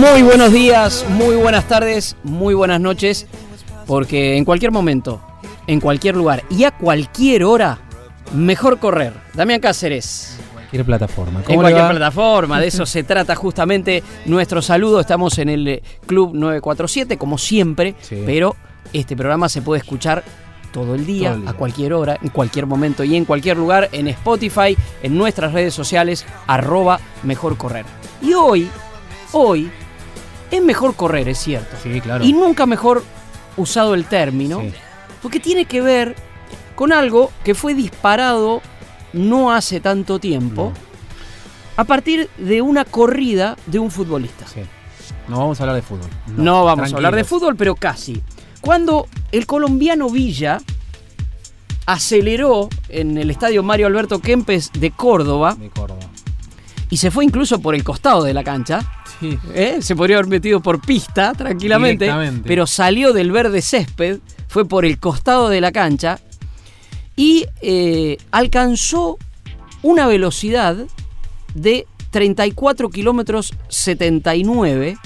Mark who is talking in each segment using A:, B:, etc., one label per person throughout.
A: Muy buenos días, muy buenas tardes, muy buenas noches, porque en cualquier momento, en cualquier lugar y a cualquier hora, mejor correr. Damián Cáceres.
B: Cualquier plataforma.
A: En cualquier plataforma, de eso se trata justamente nuestro saludo. Estamos en el Club 947, como siempre,
B: Sí.
A: pero este programa se puede escuchar todo el, día,
B: Todo el día.
A: a cualquier hora, en cualquier momento y en cualquier lugar, en Spotify, en nuestras redes sociales, arroba mejor correr. Y hoy, hoy, es mejor correr, es cierto.
B: Sí, claro.
A: Y nunca mejor usado el término,
B: Sí.
A: porque tiene que ver con algo que fue disparado no hace tanto tiempo, a partir de una corrida de un futbolista.
B: Sí. No vamos a hablar de fútbol.
A: No, vamos a hablar de fútbol, pero casi. Cuando el colombiano Villa aceleró en el estadio Mario Alberto Kempes de Córdoba
B: De Córdoba.
A: y se fue incluso por el costado de la cancha,
B: Sí.
A: ¿eh? se podría haber metido por pista tranquilamente, pero salió del verde césped, fue por el costado de la cancha y eh, alcanzó una velocidad de 34 kilómetros 79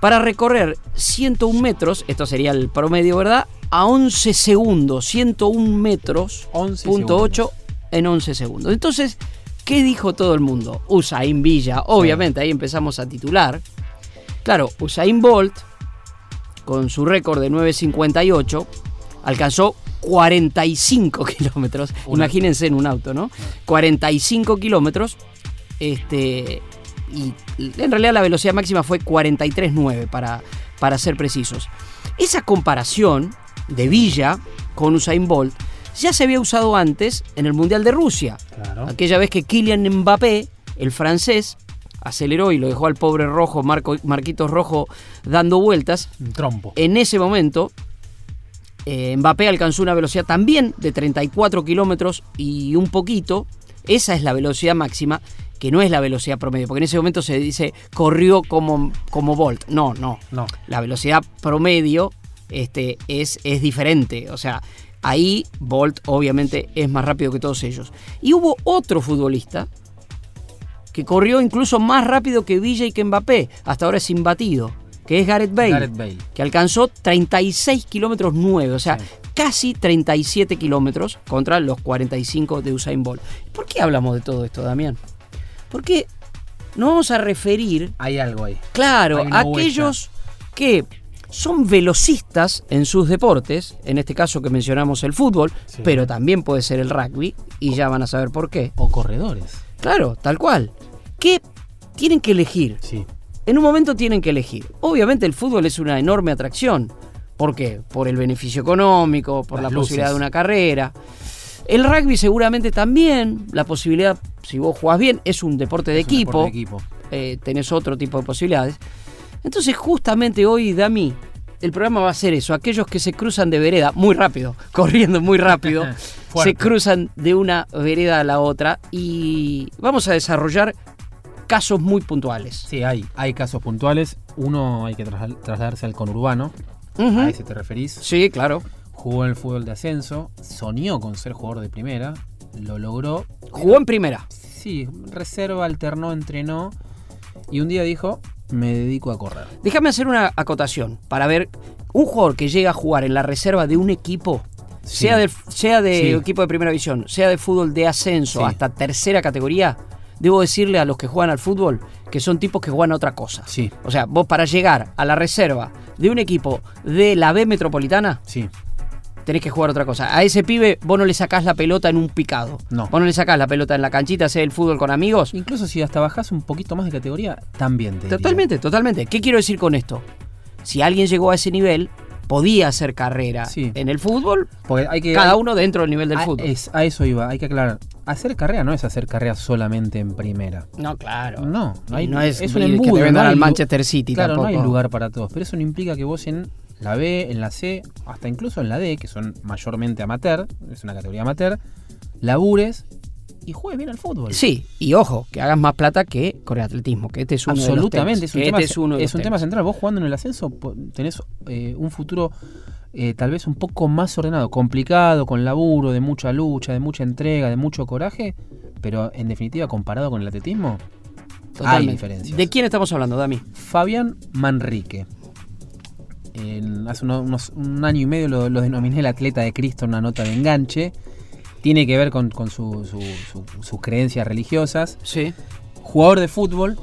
A: para recorrer 101 metros, esto sería el promedio, ¿verdad? A 11 segundos, 101 metros,
B: 11
A: punto
B: segundos.
A: 8 en 11 segundos. Entonces, ¿qué dijo todo el mundo? Usain Villa, obviamente, ahí empezamos a titular. Claro, Usain Bolt, con su récord de 9.58, alcanzó 45 kilómetros. Imagínense en un auto, ¿no? 45 kilómetros. Este, y en realidad la velocidad máxima fue 43.9 para, para ser precisos. Esa comparación de Villa con Usain Bolt ya se había usado antes en el Mundial de Rusia.
B: Claro.
A: Aquella vez que Kylian Mbappé, el francés, aceleró y lo dejó al pobre rojo, Marco, Marquitos Rojo, dando vueltas.
B: Un trompo.
A: En ese momento, eh, Mbappé alcanzó una velocidad también de 34 kilómetros y un poquito. Esa es la velocidad máxima, que no es la velocidad promedio, porque en ese momento se dice corrió como, como Bolt. No, no.
B: No.
A: La velocidad promedio este, es, es diferente. O sea, ahí Bolt obviamente es más rápido que todos ellos. Y hubo otro futbolista que corrió incluso más rápido que Villa y que Mbappé. Hasta ahora es imbatido. Que es Gareth Bale
B: Gareth Bale.
A: que alcanzó 36 kilómetros 9, o sea,
B: Sí.
A: casi 37 kilómetros contra los 45 de Usain Bolt. ¿Por qué hablamos de todo esto, Damián? Porque nos vamos a referir,
B: Hay algo ahí.
A: claro, a aquellos que son velocistas en sus deportes, en este caso que mencionamos el fútbol,
B: Sí.
A: pero también puede ser el rugby, y ya van a saber por qué.
B: O corredores.
A: Claro, tal cual. Que tienen que elegir
B: Sí.
A: en un momento tienen que elegir. Obviamente el fútbol es una enorme atracción. ¿Por qué? Por el beneficio económico, por
B: Las
A: la posibilidad de una carrera. El rugby seguramente también, la posibilidad, si vos jugás bien, es un deporte de
B: Es un
A: equipo,
B: deporte de equipo.
A: eh, tenés otro tipo de posibilidades. Entonces justamente hoy, Dami, el programa va a ser eso, aquellos que se cruzan de vereda muy rápido, corriendo muy rápido, se cruzan de una vereda a la otra y vamos a desarrollar casos muy puntuales.
B: Sí, hay, hay casos puntuales. Uno hay que trasla- trasladarse al conurbano. A ese te referís.
A: Sí, claro.
B: Jugó en el fútbol de ascenso. Soñó con ser jugador de primera. Lo logró.
A: Jugó en primera.
B: Sí, reserva, alternó, entrenó. Y un día dijo, me dedico a correr.
A: Déjame hacer una acotación para ver un jugador que llega a jugar en la reserva de un equipo,
B: Sí.
A: sea de, sea de
B: Sí.
A: equipo de primera división, sea de fútbol de ascenso
B: Sí.
A: hasta tercera categoría, debo decirle a los que juegan al fútbol que son tipos que juegan a otra cosa.
B: Sí,
A: O sea, vos para llegar a la reserva de un equipo de la B metropolitana,
B: sí.
A: Tenés que jugar otra cosa. A ese pibe vos no le sacás la pelota en un picado.
B: No.
A: Vos no le sacás la pelota en la canchita, hacer el fútbol con amigos.
B: Incluso si hasta bajás un poquito más de categoría, también te diría.
A: Totalmente, totalmente. ¿Qué quiero decir con esto? Si alguien llegó a ese nivel, podía hacer carrera
B: Sí.
A: en el fútbol,
B: Porque hay que,
A: cada uno dentro del nivel del
B: a,
A: fútbol.
B: es- a eso iba, hay que aclarar. Hacer carrera no es hacer carrera solamente en primera.
A: No, claro.
B: No, no, hay,
A: no es,
B: es un
A: ir que
B: embudo.
A: te
B: no
A: vendan al Manchester City
B: Claro, no
A: tampoco.
B: hay lugar para todos. Pero eso no implica que vos en la B, en la C, hasta incluso en la D, que son mayormente amateur, es una categoría amateur, labures y juegues bien al fútbol.
A: Sí, y ojo, que hagas más plata que con el atletismo, que este es uno
B: Absolutamente,
A: de los
B: es un, tema,
A: este es uno de
B: es
A: los
B: un tema central. Vos jugando en el ascenso tenés eh, un futuro eh, tal vez un poco más ordenado, complicado, con laburo, de mucha lucha, de mucha entrega, de mucho coraje, pero en definitiva comparado con el atletismo, hay diferencias.
A: ¿De quién estamos hablando, Dami?
B: Fabián Manrique. En- hace uno- unos, un año y medio lo, lo denominé el atleta de Cristo en una nota de enganche. Tiene que ver con, con su- su- su- sus creencias religiosas.
A: Sí.
B: Jugador de fútbol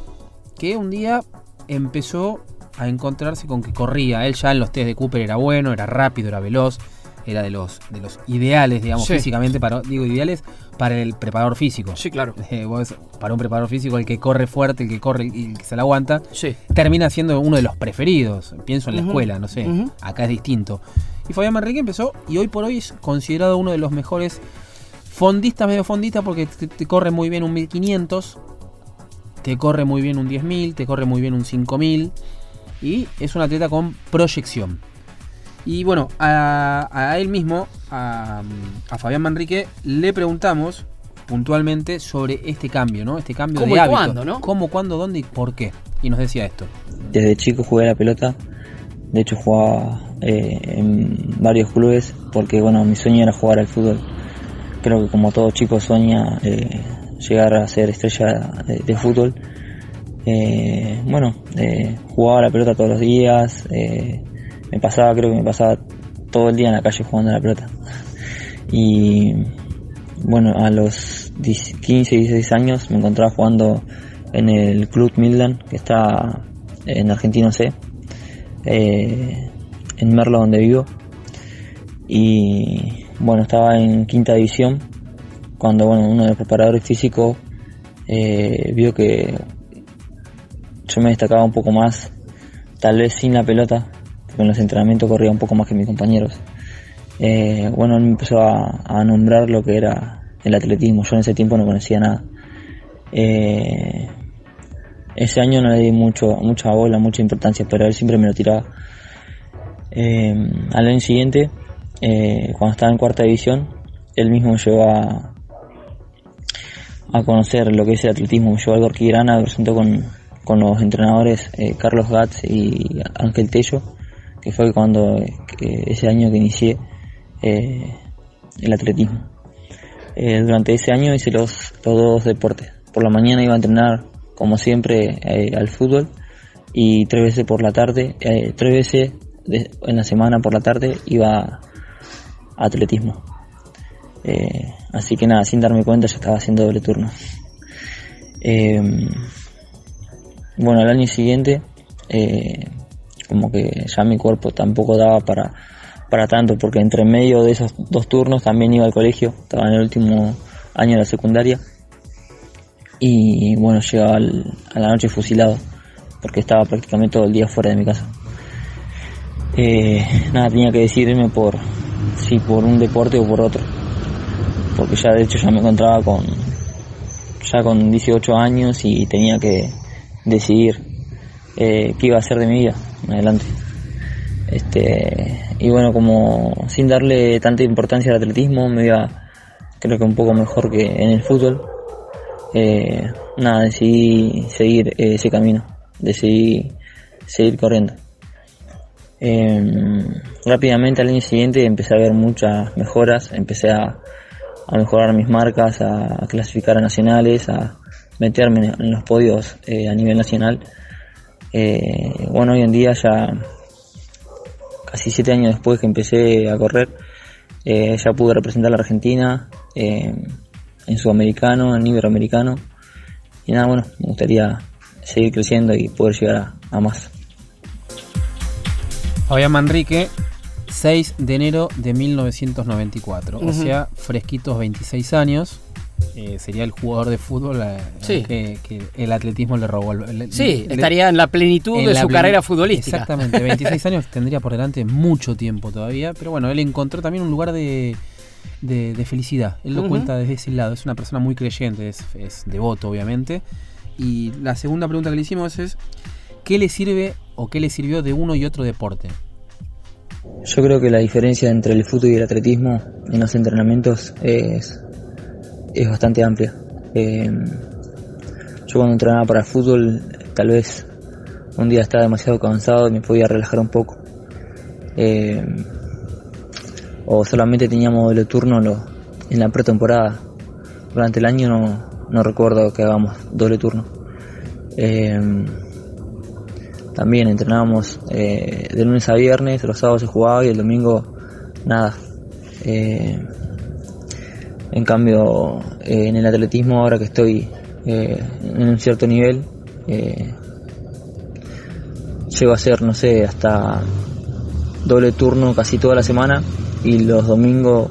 B: que un día empezó a encontrarse con que corría. Él ya en los test de Cooper era bueno, era rápido, era veloz. Era de los, de los ideales, digamos,
A: Sí.
B: físicamente, para, digo ideales para el preparador físico.
A: Sí, claro.
B: Eh, vos, para un preparador físico, el que corre fuerte, el que corre y el que se la aguanta,
A: Sí.
B: termina siendo uno de los preferidos. Pienso en la escuela, no sé. Acá es distinto. Y Fabián Manrique empezó y hoy por hoy es considerado uno de los mejores fondistas, medio fondistas, porque te, te corre muy bien un 1500, te corre muy bien un 10000, te corre muy bien un 5000 y es un atleta con proyección. Y bueno, a, a él mismo, a, a Fabián Manrique, le preguntamos puntualmente sobre este cambio, ¿no? Este cambio
A: ¿Cómo
B: de
A: y
B: hábito.
A: cuándo, no?
B: ¿Cómo, cuándo, dónde y por qué? Y nos decía esto.
C: Desde chico jugué a la pelota, de hecho jugaba eh, en varios clubes porque bueno, mi sueño era jugar al fútbol. Creo que como todo chico sueña eh, llegar a ser estrella de, de fútbol. Eh, bueno, eh, jugaba a la pelota todos los días, eh, me pasaba, creo que me pasaba todo el día en la calle jugando la pelota. Y bueno, a los 10 15, 16 años me encontraba jugando en el Club Midland, que está en Argentino C, eh, en Merlo donde vivo. Y bueno, estaba en quinta división, cuando bueno, uno de los preparadores físicos eh, vio que yo me destacaba un poco más, tal vez sin la pelota, en los entrenamientos corría un poco más que mis compañeros. Eh, bueno, él me empezó a, nombrar lo que era el atletismo. Yo en ese tiempo no conocía nada. Eh, ese año no le di mucho, mucha bola, mucha importancia, pero él siempre me lo tiraba. Eh, al año siguiente, cuando estaba en cuarta división, él mismo me a, conocer lo que es el atletismo. Me llevó al Gorquirana, presentó con, con los entrenadores Carlos Gatz y Ángel Tello, que fue cuando ese año que inicié eh, el atletismo. Eh, durante ese año hice los, los dos deportes. Por la mañana iba a entrenar, como siempre, eh, al fútbol y tres veces por la tarde, tres veces en la semana por la tarde iba a atletismo. Así que nada, sin darme cuenta ya estaba haciendo doble turno. Bueno, al año siguiente, como que ya mi cuerpo tampoco daba para, para tanto, porque entre medio de esos dos turnos también iba al colegio, estaba en el último año de la secundaria. Y bueno, llegaba a la noche fusilado, porque estaba prácticamente todo el día fuera de mi casa. Eh, nada, tenía que decidirme por si por un deporte o por otro. Porque ya de hecho ya me encontraba con ya con 18 años y tenía que decidir eh, qué iba a hacer de mi vida adelante. Este, y bueno, como sin darle tanta importancia al atletismo, me iba creo que un poco mejor que en el fútbol. Eh, nada, decidí seguir eh, ese camino, decidí seguir corriendo. Eh, rápidamente al año siguiente empecé a ver muchas mejoras, empecé a, a mejorar mis marcas, a, clasificar a nacionales, a meterme en, en los podios eh, a nivel nacional. Eh, bueno, hoy en día ya casi siete años después que empecé a correr, eh, ya pude representar a la Argentina eh, en sudamericano, en iberoamericano. Y nada, bueno, me gustaría seguir creciendo y poder llegar a, a más.
B: Fabián Manrique 6 de enero de 1994. O sea, fresquitos 26 años. Eh, sería el jugador de fútbol eh, que, el atletismo le robó.
A: sí, estaría en la plenitud de su carrera futbolística.
B: Exactamente, 26 años tendría por delante mucho tiempo todavía, pero bueno, él encontró también un lugar de, felicidad. Él lo cuenta desde ese lado, es una persona muy creyente, es, es devoto obviamente. Y la segunda pregunta que le hicimos es, ¿qué le sirve o qué le sirvió de uno y otro deporte?
C: Yo creo que la diferencia entre el fútbol y el atletismo en los entrenamientos es, es bastante amplia. Eh, yo cuando entrenaba para el fútbol, tal vez un día estaba demasiado cansado y me podía relajar un poco. Eh, o solamente teníamos doble turno en la pretemporada. Durante el año no, recuerdo que hagamos doble turno. Eh, también entrenábamos de lunes a viernes, los sábados se jugaba y el domingo nada. En cambio, eh, en el atletismo, ahora que estoy eh, en un cierto nivel, eh, llego a hacer, no sé, hasta doble turno casi toda la semana y los domingos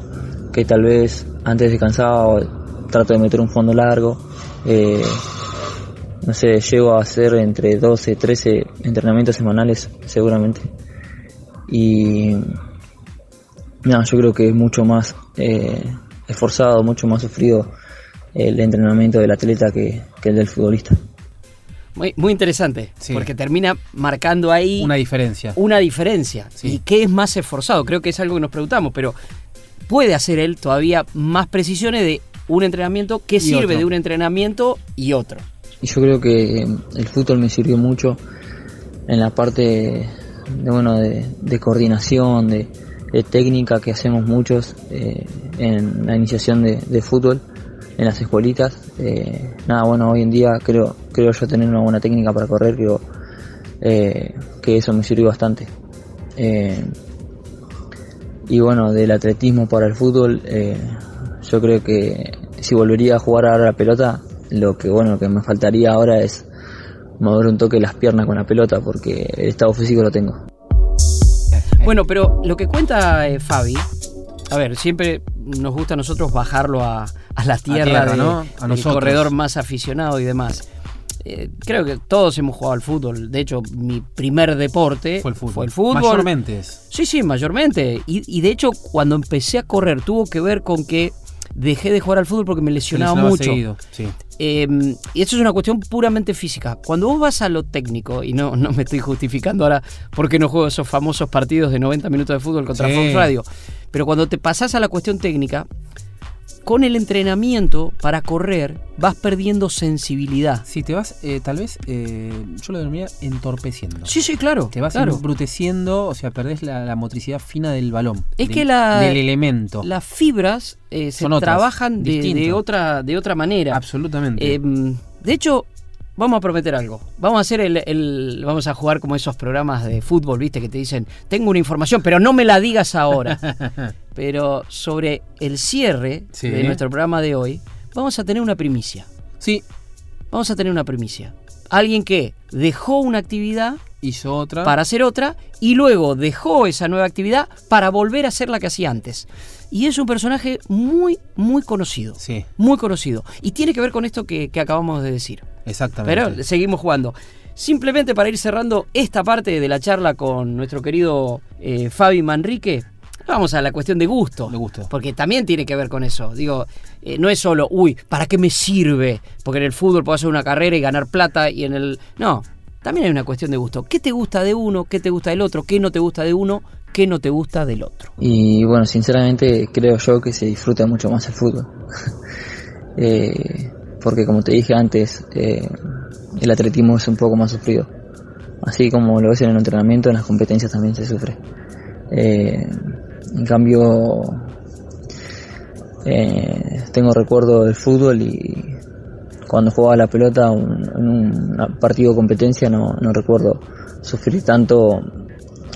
C: que tal vez antes descansaba trato de meter un fondo largo. no sé, llego a hacer entre 12, 13 entrenamientos semanales seguramente. Y no, yo creo que es mucho más esforzado, mucho más sufrido el entrenamiento del atleta que, el del futbolista.
A: Muy, muy interesante, porque termina marcando ahí
B: una diferencia.
A: Una diferencia. ¿Y qué es más esforzado? Creo que es algo que nos preguntamos, pero puede hacer él todavía más precisiones de un entrenamiento, qué sirve de un entrenamiento y otro.
C: Y yo creo que el fútbol me sirvió mucho en la parte de, bueno, de coordinación, de, de técnica que hacemos muchos eh, en la iniciación de, fútbol en las escuelitas. Eh, nada, bueno, hoy en día creo, creo yo tener una buena técnica para correr, creo eh, que eso me sirvió bastante. y bueno, del atletismo para el fútbol, yo creo que si volvería a jugar ahora la pelota, lo que bueno, lo que me faltaría ahora es mover un toque las piernas con la pelota porque el estado físico lo tengo.
A: Bueno, pero lo que cuenta eh, Fabi, a ver, siempre nos gusta a nosotros bajarlo a, la tierra, ¿no? a del corredor más aficionado y demás. Eh, creo que todos hemos jugado al fútbol. De hecho, mi primer deporte fue el fútbol. Fue el fútbol.
B: Mayormente.
A: Sí, sí, mayormente. Y, de hecho, cuando empecé a correr, tuvo que ver con que dejé de jugar al fútbol porque me lesionaba, mucho. sí. Em, y eso es una cuestión puramente física. Cuando vos vas a lo técnico, y no, no me estoy justificando ahora porque no juego esos famosos partidos de 90 minutos de fútbol contra Fox Radio, pero cuando te pasás a la cuestión técnica, con el entrenamiento para correr vas perdiendo sensibilidad.
B: Si te vas, eh, tal vez, eh, yo lo denominaría entorpeciendo.
A: Sí, sí, claro.
B: Te vas embruteciendo, o sea, perdés la, motricidad fina del balón.
A: Es que la,
B: del elemento.
A: Las fibras eh, se trabajan de, otra, de otra manera.
B: Absolutamente.
A: de hecho, vamos a prometer algo. Vamos a hacer el, Vamos a jugar como esos programas de fútbol, viste, que te dicen, tengo una información, pero no me la digas ahora. pero sobre el cierre de nuestro programa de hoy, vamos a tener una primicia.
B: Sí.
A: Vamos a tener una primicia. Alguien que dejó una actividad
B: hizo otra
A: para hacer otra y luego dejó esa nueva actividad para volver a hacer la que hacía antes. Y es un personaje muy, muy conocido.
B: Sí.
A: Muy conocido. Y tiene que ver con esto que, acabamos de decir.
B: Exactamente.
A: Pero seguimos jugando. Simplemente para ir cerrando esta parte de la charla con nuestro querido eh, Fabi Manrique, vamos a la cuestión de gusto.
B: De gusto.
A: Porque también tiene que ver con eso. Digo, eh, no es solo, uy, ¿para qué me sirve? Porque en el fútbol puedo hacer una carrera y ganar plata y en el... No, también hay una cuestión de gusto. ¿Qué te gusta de uno? ¿Qué te gusta del otro? ¿Qué no te gusta de uno? ¿Qué no te gusta del otro?
C: Y bueno, sinceramente creo yo que se disfruta mucho más el fútbol. Eh, porque como te dije antes, eh, el atletismo es un poco más sufrido. Así como lo ves en el entrenamiento, en las competencias también se sufre. Eh, en cambio, tengo recuerdo del fútbol y cuando jugaba la pelota en un partido de competencia no, no recuerdo sufrir tanto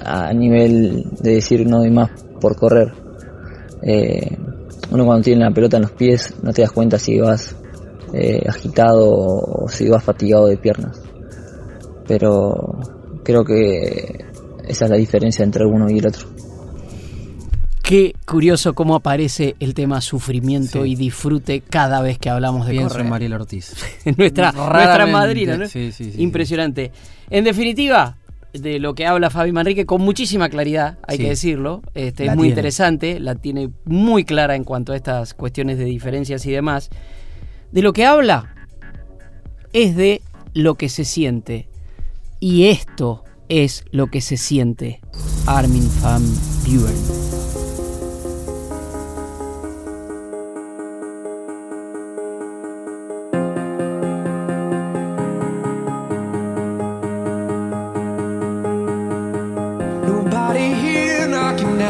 C: a nivel de decir no doy más por correr. Eh, uno cuando tiene la pelota en los pies no te das cuenta si vas eh, agitado o si vas fatigado de piernas. Pero creo que esa es la diferencia entre uno y el otro.
A: Qué curioso cómo aparece el tema sufrimiento
B: Sí.
A: y disfrute cada vez que hablamos de
B: Pienso
A: correr.
B: en Ortiz.
A: nuestra, nuestra madrina, ¿no?
B: Sí, sí, sí,
A: Impresionante. En definitiva, de lo que habla Fabi Manrique con muchísima claridad, hay
B: Sí.
A: que decirlo. Este, es muy
B: tiene.
A: interesante, la tiene muy clara en cuanto a estas cuestiones de diferencias y demás. De lo que habla es de lo que se siente. Y esto es lo que se siente. Armin van Buren.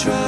D: try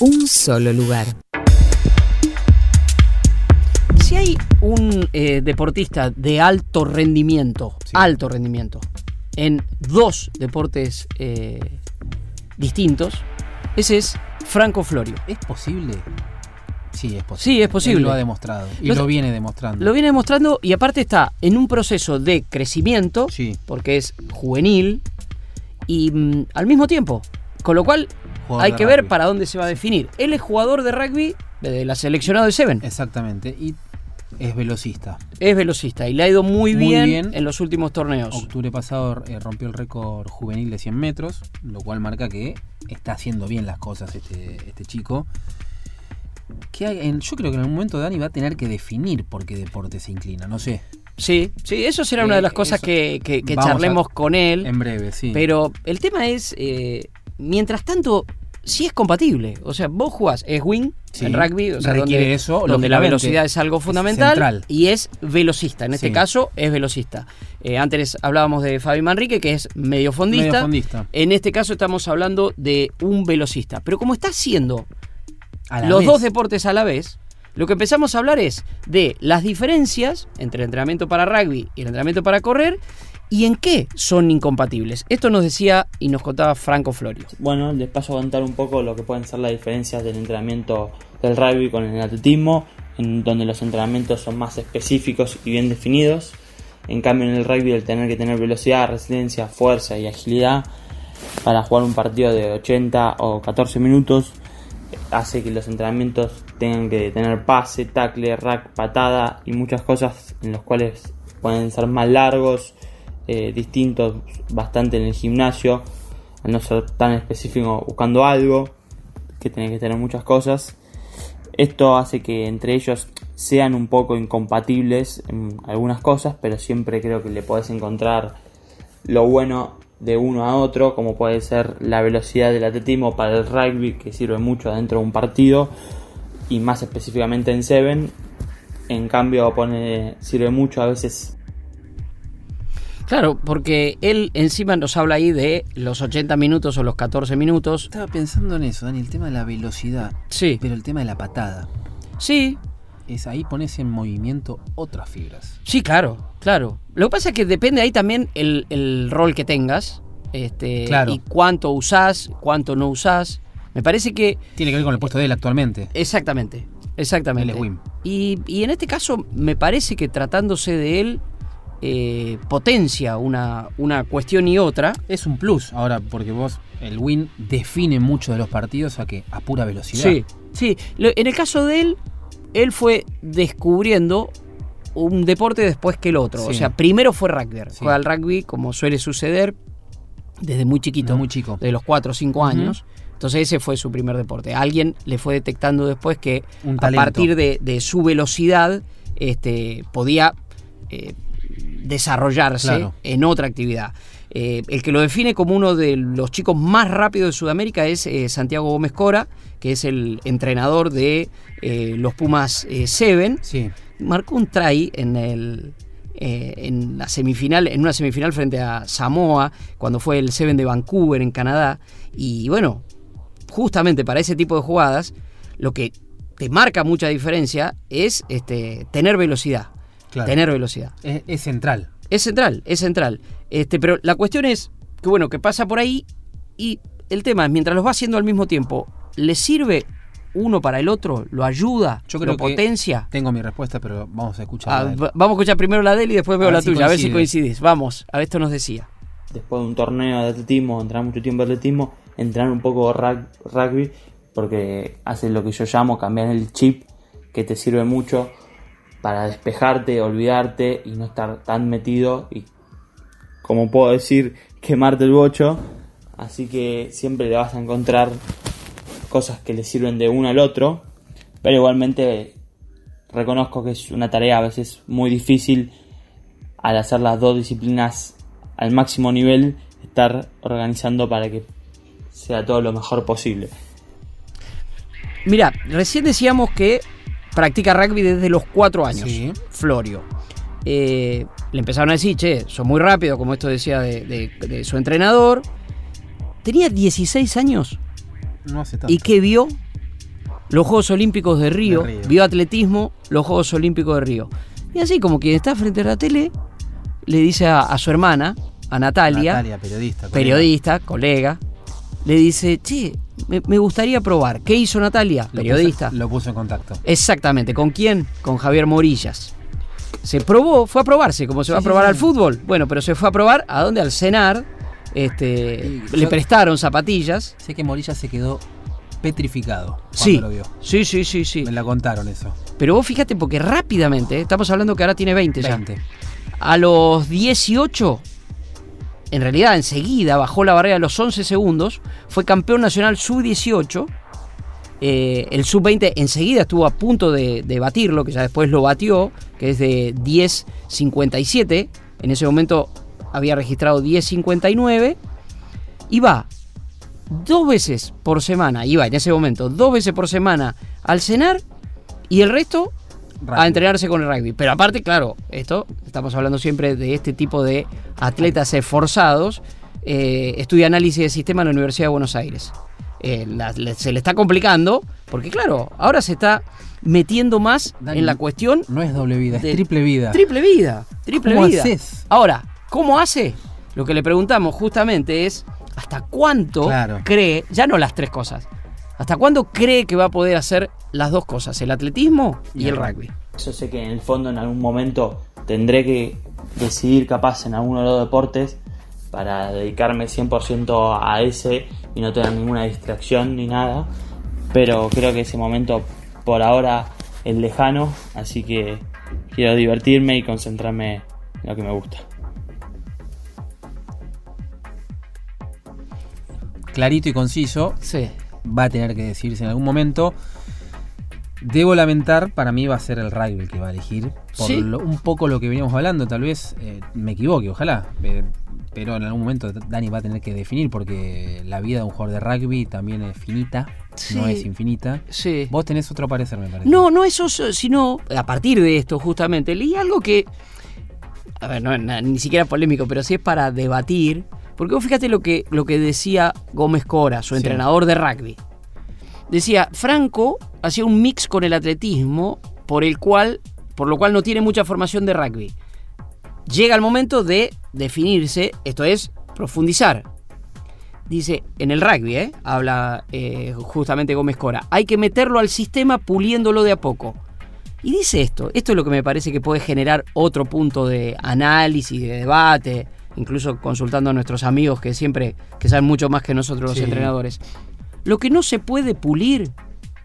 D: Un solo lugar.
A: Si hay un eh, deportista de alto rendimiento,
B: Sí.
A: alto rendimiento, en dos deportes eh, distintos, ese es Franco Florio.
B: ¿Es posible? Sí, es posible.
A: Sí, es posible.
B: Él lo ha demostrado. Y
A: Lo-
B: lo, viene demostrando.
A: Lo viene demostrando y aparte está en un proceso de crecimiento,
B: Sí.
A: porque es juvenil y mm, al mismo tiempo. Con lo cual
B: Jugador
A: hay
B: de
A: que ver para dónde se va a definir. Él es jugador de rugby de la seleccionada de Seven.
B: Exactamente. Y es velocista.
A: Es velocista y le ha ido muy,
B: Muy
A: bien,
B: bien.
A: en los últimos torneos.
B: Octubre pasado eh, rompió el récord juvenil de 100 metros, lo cual marca que está haciendo bien las cosas este, este chico. Que hay- en- yo creo que en algún momento Dani va a tener que definir por qué deporte se inclina. No sé.
A: Sí, sí, eso será una de las
B: Eh,
A: cosas
B: eso.
A: que, que- que
B: Vamos a-
A: charlemos con él.
B: En breve, sí.
A: Pero el tema es, eh, mientras tanto, sí es compatible. O sea, vos jugás, es wing
B: Sí,
A: en rugby, o sea,
B: requiere
A: donde,
B: eso,
A: donde la velocidad es algo fundamental y es velocista. En este
B: Sí.
A: caso es velocista. Eh, antes hablábamos de Fabi Manrique, que es medio fondista.
B: Medio fondista.
A: En este caso estamos hablando de un velocista. Pero como está haciendo los
B: vez.
A: dos deportes a la vez, lo que empezamos a hablar es de las diferencias entre el entrenamiento para rugby y el entrenamiento para correr y en qué son incompatibles. Esto nos decía y nos contaba Franco Florio.
E: Bueno, les paso a contar un poco lo que pueden ser las diferencias del entrenamiento del rugby con el atletismo, en donde los entrenamientos son más específicos y bien definidos. En cambio, en el rugby, el tener que tener velocidad, resiliencia, fuerza y agilidad para jugar un partido de 80 o 14 minutos hace que los entrenamientos tengan que tener pase, tackle, rack, patada y muchas cosas en los cuales pueden ser más largos, eh, distintos bastante en el gimnasio, al no ser tan específico buscando algo, que tiene que tener muchas cosas. Esto hace que entre ellos sean un poco incompatibles en algunas cosas, pero siempre creo que le podés encontrar lo bueno de uno a otro, como puede ser la velocidad del atletismo para el rugby, que sirve mucho dentro de un partido, y más específicamente en Seven. En cambio, pone, sirve mucho a veces
A: Claro, porque él encima nos habla ahí de los 80 minutos o los 14 minutos.
B: Estaba pensando en eso, Dani, el tema de la velocidad.
A: Sí,
B: Pero el tema de la patada.
A: sí,
B: Es ahí pones en movimiento otras fibras.
A: sí, claro, claro. Lo que pasa es que depende ahí también el, el rol que tengas este,
B: Claro.
A: y cuánto usás, cuánto no usás. Me parece que
B: Tiene que ver con el puesto de él actualmente.
A: Exactamente, exactamente.
B: Él es Wim.
A: Y, y en este caso me parece que tratándose de él eh, potencia una, una cuestión y otra.
B: Es un plus ahora, porque vos, el win define mucho de los partidos a que a pura velocidad.
A: Sí, sí. En el caso de él, él fue descubriendo un deporte después que el otro. O sea, primero fue rugby.
B: Sí.
A: Juega al rugby como suele suceder desde muy chiquito.
B: Desde muy chico.
A: De los 4 o 5
B: Ujú.
A: años. Entonces ese fue su primer deporte. Alguien le fue detectando después que
B: Un
A: a partir de, de su velocidad este, podía eh, desarrollarse
B: Claro.
A: en otra actividad. Eh, el que lo define como uno de los chicos más rápidos de Sudamérica es eh, Santiago Gómez Cora, que es el entrenador de eh, los Pumas Seven.
B: Sí.
A: Marcó un try en el en la semifinal, en una semifinal frente a Samoa, cuando fue el Seven de Vancouver en Canadá. Y bueno, justamente para ese tipo de jugadas, lo que te marca mucha diferencia es este, tener velocidad.
B: Claro.
A: Tener velocidad.
B: Es, es central.
A: Es central, es central. Este, pero la cuestión es que bueno, que pasa por ahí y el tema es, mientras los va haciendo al mismo tiempo, ¿le sirve uno para el otro? ¿Lo ayuda?
B: Yo creo
A: ¿Lo
B: que
A: potencia?
B: Tengo mi respuesta, pero vamos a escuchar.
A: Ah, va- vamos a escuchar primero la de él y después veo
B: A
A: la
B: si
A: tuya, a ver si coincidís. Vamos, a ver, esto nos decía.
E: después de un torneo de atletismo, entrenar mucho tiempo de atletismo, entrenar un poco rug- rugby, porque hace lo que yo llamo cambiar el chip, que te sirve mucho para despejarte, olvidarte y no estar tan metido y, como puedo decir, quemarte el bocho. Así que siempre le vas a encontrar cosas que le sirven de uno al otro, pero igualmente reconozco que es una tarea a veces muy difícil al hacer las dos disciplinas al máximo nivel, estar organizando para que sea todo lo mejor posible.
A: Mira, recién decíamos que practica rugby desde los cuatro años.
B: Sí.
A: Florio. Eh, le empezaron a decir, che, son muy rápido, como esto decía de, de- de su entrenador. Tenía 16 años
B: No hace tanto.
A: y que vio los Juegos Olímpicos de Río,
B: De Río.
A: vio atletismo, los Juegos Olímpicos de Río. Y así como quien está frente a la tele, le dice a, a su hermana, a Natalia,
B: Natalia, periodista. colega.
A: periodista, colega, le dice, che, me, me gustaría probar. ¿Qué hizo Natalia?
B: Lo
A: Periodista.
B: puso- lo puso en contacto.
A: Exactamente, ¿con quién? Con Javier Morillas. Se probó, fue a probarse, como se va a probar
B: sí,
A: al fútbol. Bueno, pero se fue a probar a dónde? Al cenar. Este, le prestaron zapatillas.
B: Sé que Morilla se quedó petrificado cuando
A: Sí,
B: lo vio.
A: sí, sí, sí, sí.
B: Me la contaron eso.
A: Pero vos fíjate, porque rápidamente, eh, estamos hablando que ahora tiene 20 ya.
B: 20.
A: A los 18, en realidad enseguida bajó la barrera de los 11 segundos, fue campeón nacional sub-18 Eh, el sub-20 enseguida estuvo a punto de, de batirlo, que ya después lo batió, que es de 10.57. En ese momento había registrado 10.59. Y va dos veces por semana, iba en ese momento, dos veces por semana al cenar y el resto a entrenarse con el rugby. Pero aparte, claro, esto, estamos hablando siempre de este tipo de atletas esforzados. eh, estudia análisis de sistema en la Universidad de Buenos Aires. Eh, la- le- se le está complicando, porque claro, ahora se está metiendo más
B: Dani,
A: en la cuestión
B: No es doble vida,
A: de-
B: es triple vida.
A: Triple vida, triple
B: ¿Cómo
A: vida.
B: haces?
A: Ahora, ¿cómo hace? Lo que le preguntamos justamente es hasta cuánto
B: Claro.
A: cree, ya no las tres cosas, hasta cuándo cree que va a poder hacer las dos cosas, el atletismo y, el rugby.
E: Yo sé que en el fondo en algún momento tendré que decidir capaz en alguno de los deportes para dedicarme 100% a ese y no tener ninguna distracción ni nada. Pero creo que ese momento por ahora es lejano, así que quiero divertirme y concentrarme en lo que me gusta.
B: Clarito y conciso,
A: Sí.
B: Va a tener que decirse en algún momento. Debo lamentar, para mí va a ser el rugby el que va a elegir. Por
A: Sí.
B: lo- un poco lo que veníamos hablando, tal vez eh, me equivoque, ojalá. eh, pero en algún momento Dani va a tener que definir porque la vida de un jugador de rugby también es finita, no es infinita.
A: Sí.
B: Vos tenés otro parecer, me parece.
A: No, no eso, sino a partir de esto justamente leí algo que, a ver, no es na- ni siquiera polémico, pero sí es para debatir, porque vos fíjate lo que, lo que decía Gómez Cora, su
B: Sí.
A: entrenador de rugby. Decía, Franco hacía un mix con el atletismo por el cual, por lo cual no tiene mucha formación de rugby. Llega el momento de definirse, esto es profundizar. Dice, en el rugby, ¿eh? habla eh, justamente Gómez Cora, hay que meterlo al sistema puliéndolo de a poco. Y dice esto, esto es lo que me parece que puede generar otro punto de análisis, de debate, incluso consultando a nuestros amigos que siempre, que saben mucho más que nosotros los
B: Sí.
A: entrenadores. Lo que no se puede pulir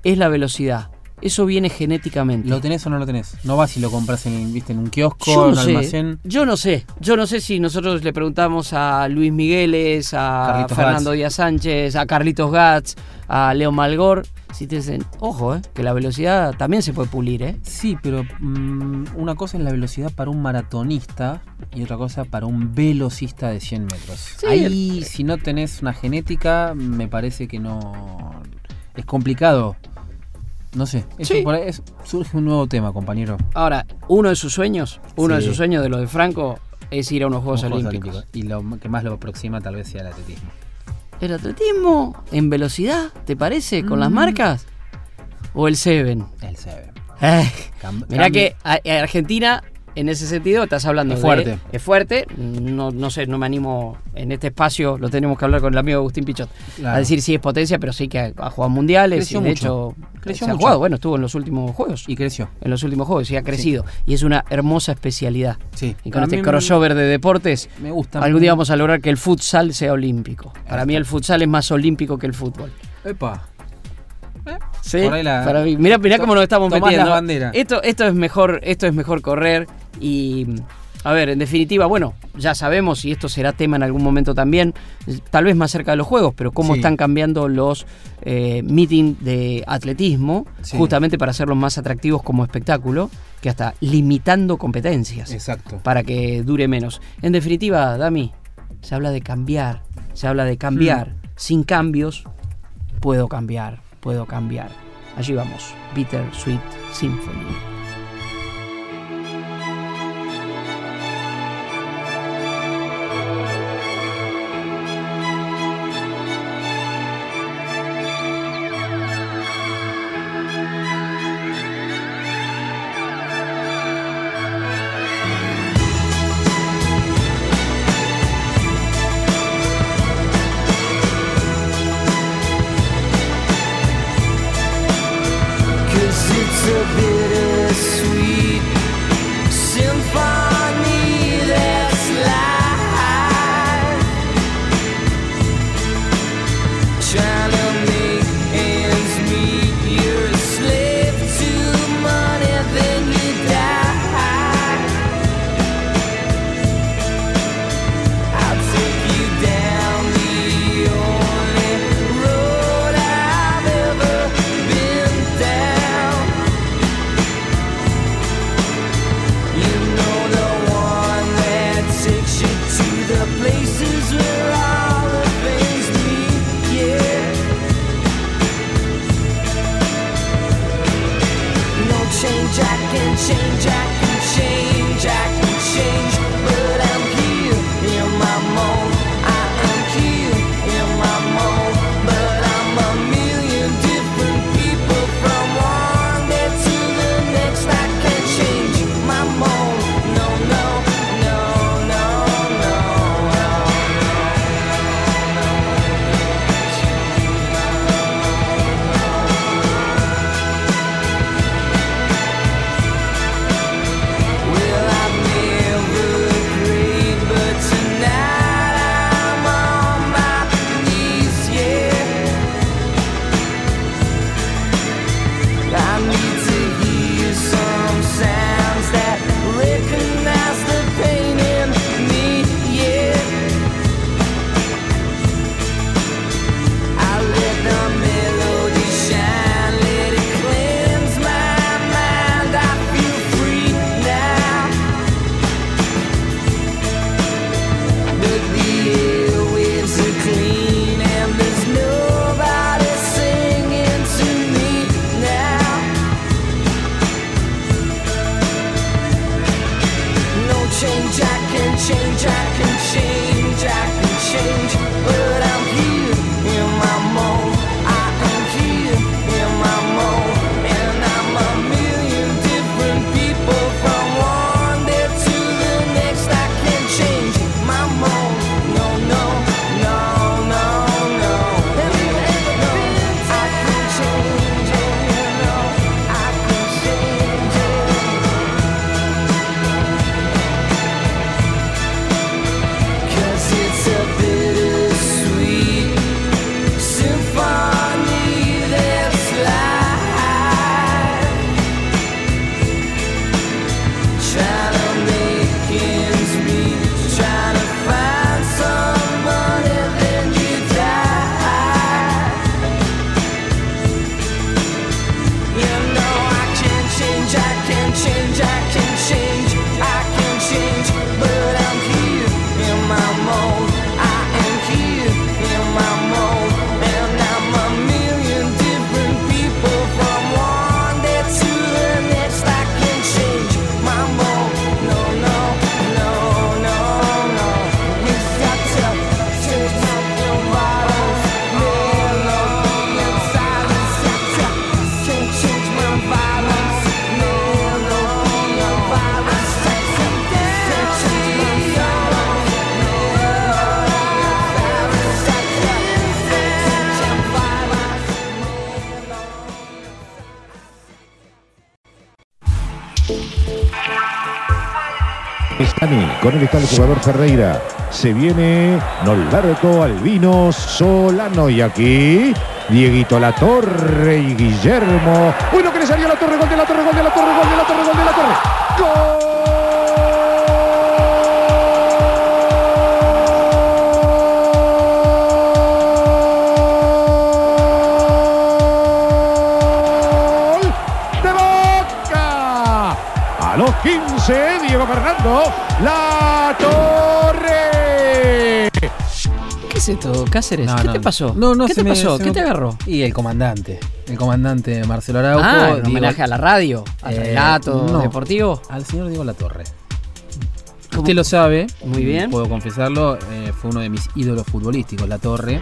A: es la velocidad. Eso viene genéticamente.
B: ¿Lo tenés o no lo tenés? No vas si lo compras en, ¿viste, en un kiosco,
A: Yo
B: en
A: no
B: un
A: sé.
B: almacén.
A: Yo no sé. Yo no sé si nosotros le preguntamos a Luis Migueles, a
B: Carlitos
A: Fernando
B: Gats.
A: Díaz Sánchez, a Carlitos Gats, a Leo Malgor. Si te dicen, ojo, eh, que la velocidad también se puede pulir, ¿eh?
B: Sí, pero mm, una cosa es la velocidad para un maratonista y otra cosa para un velocista de 100 metros.
A: Sí,
B: Ahí, si no tenés una genética, me parece que no. Es complicado. No sé. Eso
A: Sí.
B: por ahí es- surge un nuevo tema, compañero.
A: Ahora, uno de sus sueños, uno de sus sueños de lo de Franco es ir a unos Juegos,
B: Los Juegos
A: Olímpicos.
B: Y lo que más lo aproxima tal vez sea el atletismo.
A: ¿El atletismo en velocidad, te parece, con las
B: Mm.
A: marcas? ¿O el Seven?
B: El.
A: Eh,
B: Cam-
A: Mirá que a- a Argentina, en ese sentido, estás hablando
B: Es
A: de-
B: fuerte.
A: es fuerte. No, no sé, no me animo en este espacio, lo tenemos que hablar con el amigo Agustín Pichot.
B: Claro.
A: A decir si es potencia, pero sí que ha, ha jugado mundiales.
B: Creció
A: y de
B: mucho.
A: hecho,
B: Creció
A: se ha jugado, bueno, estuvo en los últimos juegos.
B: Y creció.
A: en los últimos juegos y ha crecido. Y es una hermosa especialidad.
B: Sí.
A: Y con
B: A
A: este crossover de deportes,
B: Me gusta.
A: algún día vamos a lograr que el futsal sea olímpico. Para mí el futsal es más olímpico que el fútbol.
B: Epa.
A: Sí,
B: Por ahí la-
A: para mí. Mirá, cómo nos estamos
B: tomás
A: metiendo.
B: las banderas.
A: Esto, esto es mejor, esto es mejor correr y a ver, en definitiva, bueno, ya sabemos y esto será tema en algún momento también, tal vez más cerca de los juegos, pero cómo
B: Sí.
A: están cambiando los eh, meetings de atletismo,
B: Sí.
A: justamente para hacerlos más atractivos como espectáculo, que hasta limitando competencias
B: Exacto.
A: para que dure menos. En definitiva, Dami, se habla de cambiar, se habla de cambiar.
B: Mm.
A: Sin cambios, puedo cambiar, puedo cambiar. Allí vamos, Bitter Sweet Symphony.
F: Con él está el jugador Ferreira. Se viene Norberto Albino Solano. Y aquí, Dieguito La Torre y Guillermo. Uy, no que le salió la torre, gol de la torre, gol de la torre, gol de la torre, gol de la torre. ¡Gol 15, Diego Fernando, La Torre.
A: ¿Qué es esto, Cáceres?
B: No,
A: ¿Qué
B: no,
A: te pasó?
B: No, no,
A: ¿Qué
B: se
A: te
B: me-
A: pasó?
B: se
A: ¿Qué
B: me-
A: te agarró?
B: Y el comandante. El comandante Marcelo Araujo.
A: Ah, en
B: Diego-
A: homenaje a la radio, al
B: Eh,
A: relato
B: no.
A: deportivo.
B: Al señor Diego La Torre. Usted lo sabe.
A: Muy bien.
B: Puedo confesarlo. eh, fue uno de mis ídolos futbolísticos, La Torre.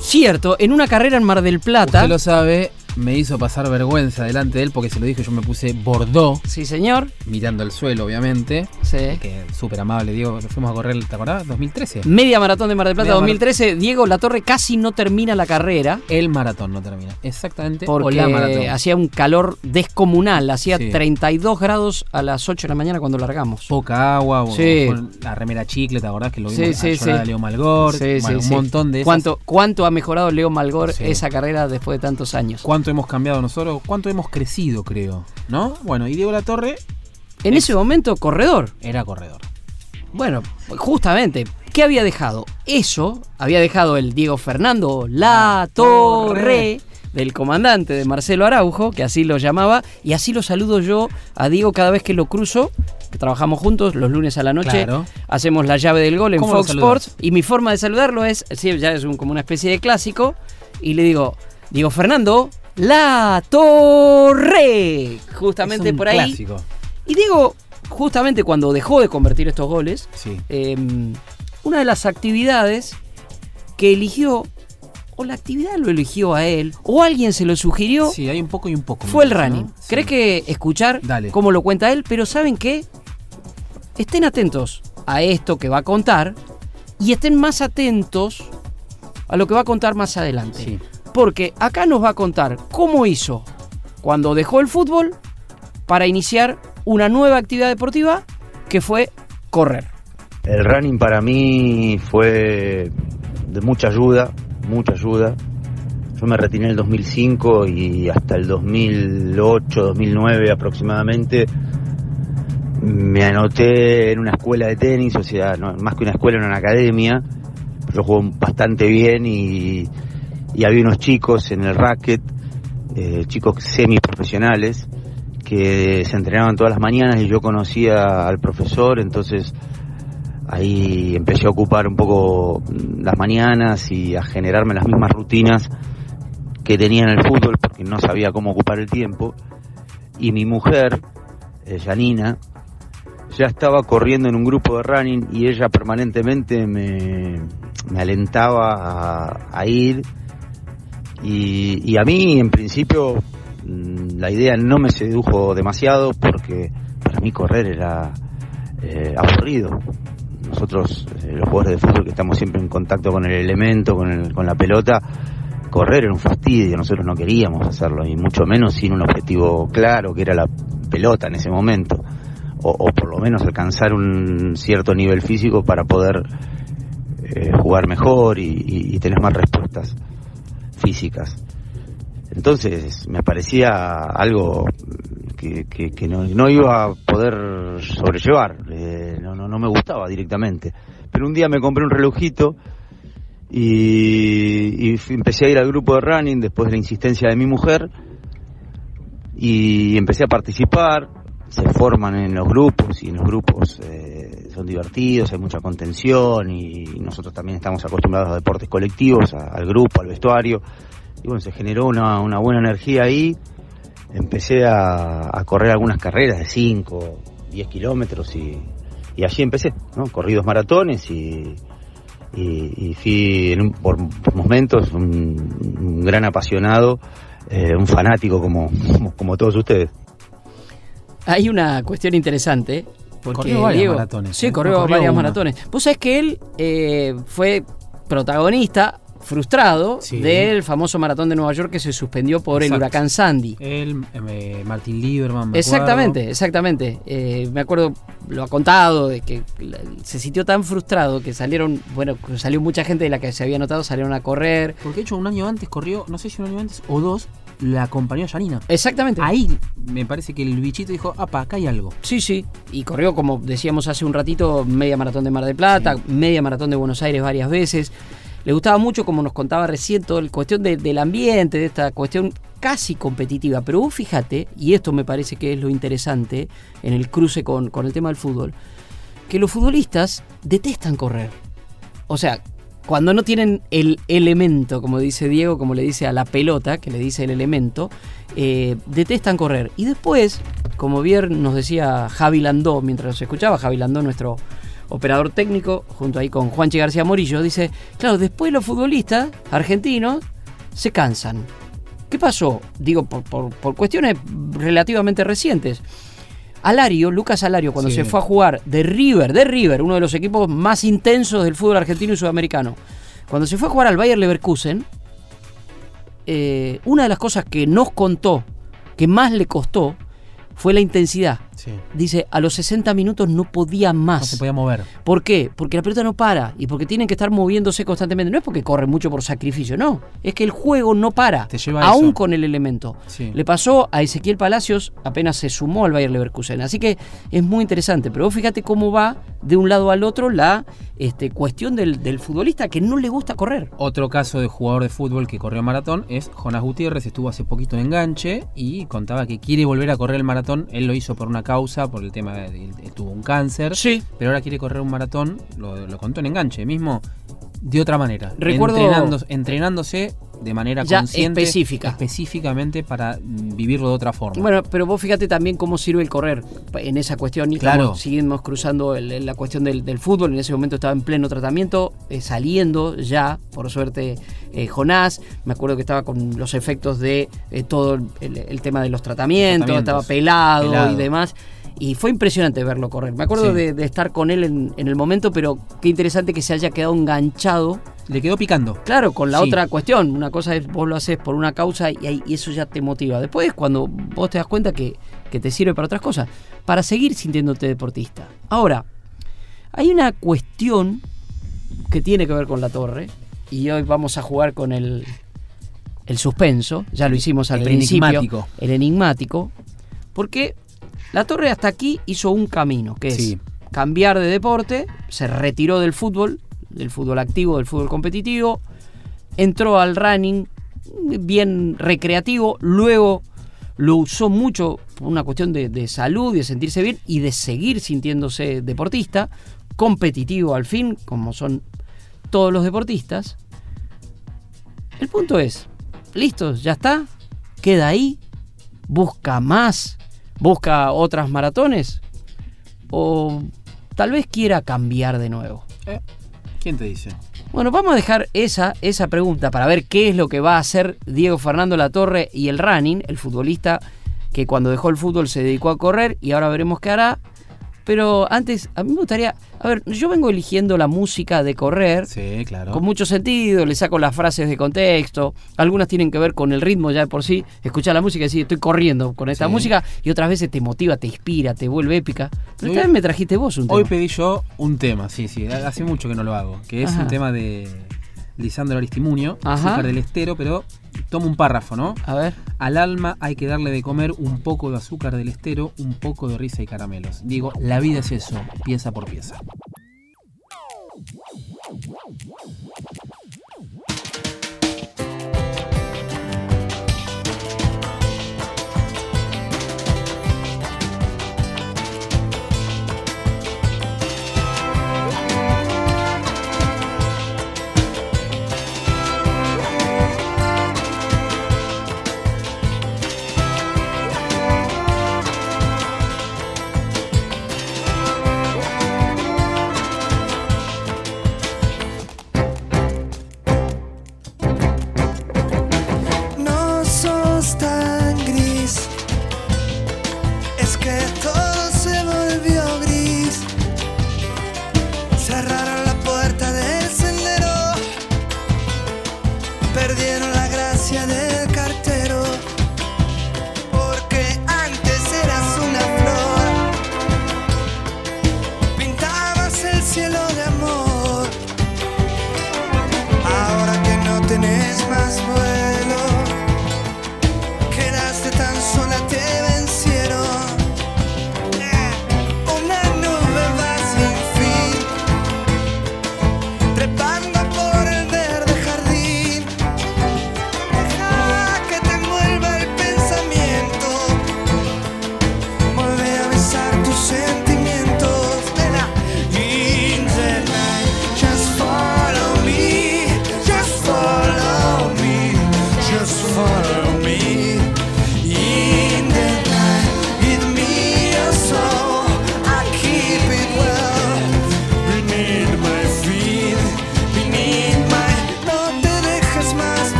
A: Cierto, en una carrera en Mar del Plata.
B: Usted lo sabe. Me hizo pasar vergüenza delante de él porque se lo dije. Yo me puse Bordeaux,
A: Sí, señor.
B: mirando el suelo, obviamente.
A: Sí.
B: Que súper amable, Diego. Fuimos a correr, ¿te acordás? 2013.
A: Media maratón de Mar del Plata
B: Media
A: 2013. Diego Latorre casi no termina la carrera
B: El maratón no termina. Exactamente. o
A: porque
B: la maratón.
A: hacía un calor descomunal. Hacía
B: Sí.
A: 32 grados a las 8 de la mañana cuando largamos.
B: Poca agua, o-
A: Sí.
B: con la remera chicle, ¿te acordás que lo vimos
A: sí, sí.
B: a Leo Malgor?
A: Sí,
B: Bueno,
A: sí,
B: un montón de esas.
A: ¿Cuánto, ¿Cuánto ha mejorado Leo Malgor esa carrera después de tantos años?
B: ¿Cuánto hemos cambiado nosotros? ¿Cuánto hemos crecido, creo? ¿No? Bueno, y Diego La Torre
A: En ese momento, corredor.
B: era corredor.
A: Bueno, justamente, ¿qué había dejado? Eso había dejado el Diego Fernando La Torre del comandante de Marcelo Araujo, que así lo llamaba, y así lo saludo yo a Diego cada vez que lo cruzo, que trabajamos juntos los lunes a la noche,
B: Claro.
A: hacemos la llave del gol en
B: ¿Cómo lo
A: Fox? Sports, y mi forma de saludarlo es, sí, ya es un- como una especie de clásico, y le digo, Diego Fernando La Torre, justamente
B: Es un
A: por ahí.
B: Clásico.
A: Y Diego, justamente cuando dejó de convertir estos goles,
B: Sí.
A: eh, una de las actividades que eligió, o la actividad lo eligió a él, o alguien se lo sugirió,
B: Sí, hay un poco y un poco.
A: fue el running.
B: ¿no? Sí.
A: ¿Crees que escuchar
B: Dale.
A: cómo lo cuenta él? Pero ¿saben qué? Estén atentos a esto que va a contar y estén más atentos a lo que va a contar más adelante.
B: Sí.
A: Porque acá nos va a contar cómo hizo cuando dejó el fútbol para iniciar una nueva actividad deportiva que fue correr.
G: El running para mí fue de mucha ayuda, mucha ayuda. Yo me retiré en el 2005 y hasta el 2008, 2009 aproximadamente me anoté en una escuela de tenis, o sea, más que una escuela, en una academia. Yo juego bastante bien y, y había unos chicos en el racket, eh, chicos semiprofesionales, que se entrenaban todas las mañanas y yo conocía al profesor, entonces ahí empecé a ocupar un poco mm, las mañanas y a generarme las mismas rutinas que tenía en el fútbol porque no sabía cómo ocupar el tiempo. Y mi mujer, eh, Janina, ya estaba corriendo en un grupo de running y ella permanentemente me, me alentaba a, a ir. Y, y a mí, en principio, mm, la idea no me sedujo demasiado porque para mí correr era eh, aburrido. Nosotros, eh, los jugadores de fútbol que estamos siempre en contacto con el elemento, con, el- con la pelota, correr era un fastidio, nosotros no queríamos hacerlo, y mucho menos sin un objetivo claro, que era la pelota en ese momento, o, por lo menos alcanzar un cierto nivel físico para poder eh, jugar mejor y- y tener más respuestas físicas. Entonces me parecía algo que, no, iba a poder sobrellevar, eh, no, me gustaba directamente. Pero un día me compré un relojito y, y empecé a ir al grupo de running después de la insistencia de mi mujer y empecé a participar. Se forman en los grupos y en los grupos eh, son divertidos, hay mucha contención y nosotros también estamos acostumbrados a deportes colectivos, a- al grupo, al vestuario. Y bueno, se generó una, una buena energía ahí. Empecé a, a correr algunas carreras de 5, 10 kilómetros y, y allí empecé, ¿no? Corrí dos maratones y, y, fui en un- por, por momentos un, un gran apasionado, eh, un fanático como, como, como todos ustedes.
A: Hay una cuestión interesante. Porque
B: Corrió varias
A: Diego-
B: maratones,
A: Sí,
B: ¿eh?
A: corrió, varias
B: una.
A: maratones. Vos sabés que él eh, fue protagonista frustrado
B: Sí.
A: del famoso maratón de Nueva York que se suspendió por el huracán Sandy.
B: Él, eh, Martín Lieberman, me
A: Exactamente,
B: acuerdo.
A: exactamente. Eh, me acuerdo, lo ha contado, de que se sintió tan frustrado que salieron, bueno, salió mucha gente de la que se había notado, salieron a correr.
B: Porque de hecho un año antes corrió, no sé si un año antes o dos, la acompañó a Yanina.
A: Exactamente.
B: Ahí me parece que el bichito dijo, apa, acá hay algo.
A: Sí, sí. Y corrió, como decíamos hace un ratito, media maratón de Mar del Plata, media maratón de Buenos Aires varias veces. Le gustaba mucho, como nos contaba recién, toda la cuestión de- del ambiente, de esta cuestión casi competitiva. Pero vos fíjate, y esto me parece que es lo interesante en el cruce con, con el tema del fútbol, que los futbolistas detestan correr. O sea, cuando no tienen el elemento, como dice Diego, como le dice a la pelota, que le dice el elemento, eh, detestan correr. Y después, como bien nos decía Javi Landó, mientras nos escuchaba, Javi Landó, nuestro operador técnico, junto ahí con Juanchi García Morillo, dice, claro, después los futbolistas argentinos se cansan. ¿Qué pasó? Digo, por- por cuestiones relativamente recientes. Alario, Lucas Alario, cuando
B: Sí.
A: se fue a jugar de River, de River, uno de los equipos más intensos del fútbol argentino y sudamericano, cuando se fue a jugar al Bayer Leverkusen, eh, una de las cosas que nos contó, que más le costó, fue la intensidad.
B: Sí.
A: Dice, a los 60 minutos no podía más.
B: No se podía mover.
A: ¿Por qué? Porque la pelota no para y porque tienen que estar moviéndose constantemente. No es porque corren mucho por sacrificio, no. Es que el juego no para,
B: Te lleva a
A: aún
B: eso.
A: con el elemento.
B: Sí.
A: Le pasó a Ezequiel Palacios apenas se sumó al Bayer Leverkusen. Así que es muy interesante. Pero vos fíjate cómo va de un lado al otro la este, cuestión del, del futbolista que no le gusta correr.
B: Otro caso de jugador de fútbol que corrió maratón es Jonas Gutiérrez, estuvo hace poquito en enganche y contaba que quiere volver a correr el maratón. Él lo hizo por una causa, por el tema de tuvo un cáncer,
A: Sí.
B: pero ahora quiere correr un maratón, lo, lo contó en enganche mismo, de otra manera.
A: Recuerdo-
B: entrenándose de manera
A: Ya
B: consciente,
A: específica.
B: específicamente para vivirlo de otra forma.
A: Bueno, pero vos fíjate también cómo sirve el correr en esa cuestión y
B: Claro.
A: seguimos cruzando el- la cuestión del, del fútbol. En ese momento estaba en pleno tratamiento, eh, saliendo ya, por suerte, eh, Jonás. Me acuerdo que estaba con los efectos de eh, todo el, el tema de los tratamientos,
B: Tratamientos.
A: estaba pelado,
B: Pelado.
A: y demás. Y fue impresionante verlo correr. Me acuerdo
B: Sí.
A: de, de estar con él en, en el momento, pero qué interesante que se haya quedado enganchado
B: Le quedó picando.
A: Claro, con la
B: Sí.
A: otra cuestión. Una cosa es vos lo haces por una causa y, eso ya te motiva. Después, cuando vos te das cuenta que, que te sirve para otras cosas, para seguir sintiéndote deportista. Ahora, hay una cuestión que tiene que ver con la torre y hoy vamos a jugar con el, el suspenso. Ya lo hicimos al
B: El
A: principio.
B: enigmático.
A: El enigmático. Porque la torre hasta aquí hizo un camino, que es
B: Sí.
A: cambiar de deporte, se retiró del fútbol, del fútbol activo, del fútbol competitivo, entró al running bien recreativo, luego lo usó mucho por una cuestión de, de salud y de sentirse bien y de seguir sintiéndose deportista, competitivo al fin, como son todos los deportistas. El punto es, listo, ya está, queda ahí, busca más, busca otras maratones. o tal vez quiera cambiar de nuevo?
H: Eh, ¿Quién te dice?
A: Bueno, vamos a dejar esa, esa pregunta para ver qué es lo que va a hacer Diego Fernando Latorre y el running, el futbolista que cuando dejó el fútbol se dedicó a correr y ahora veremos qué hará. Pero antes, a mí me gustaría, a ver, yo vengo eligiendo la música de correr
H: Sí, claro.
A: con mucho sentido, le saco las frases de contexto, algunas tienen que ver con el ritmo ya de por sí, escuchar la música y decir, estoy corriendo con esta
H: Sí.
A: música, y otras veces te motiva, te inspira, te vuelve épica. Pero esta vez me trajiste vos un tema.
H: Hoy pedí yo un tema, sí, sí, hace mucho que no lo hago, que es
A: Ajá.
H: un tema de Lisandro Aristimuño. Azúcar del Estero, pero tomo un párrafo, ¿no?
A: A ver.
H: Al alma hay que darle de comer un poco de azúcar del estero, un poco de risa y caramelos. Digo, la vida es eso, pieza por pieza.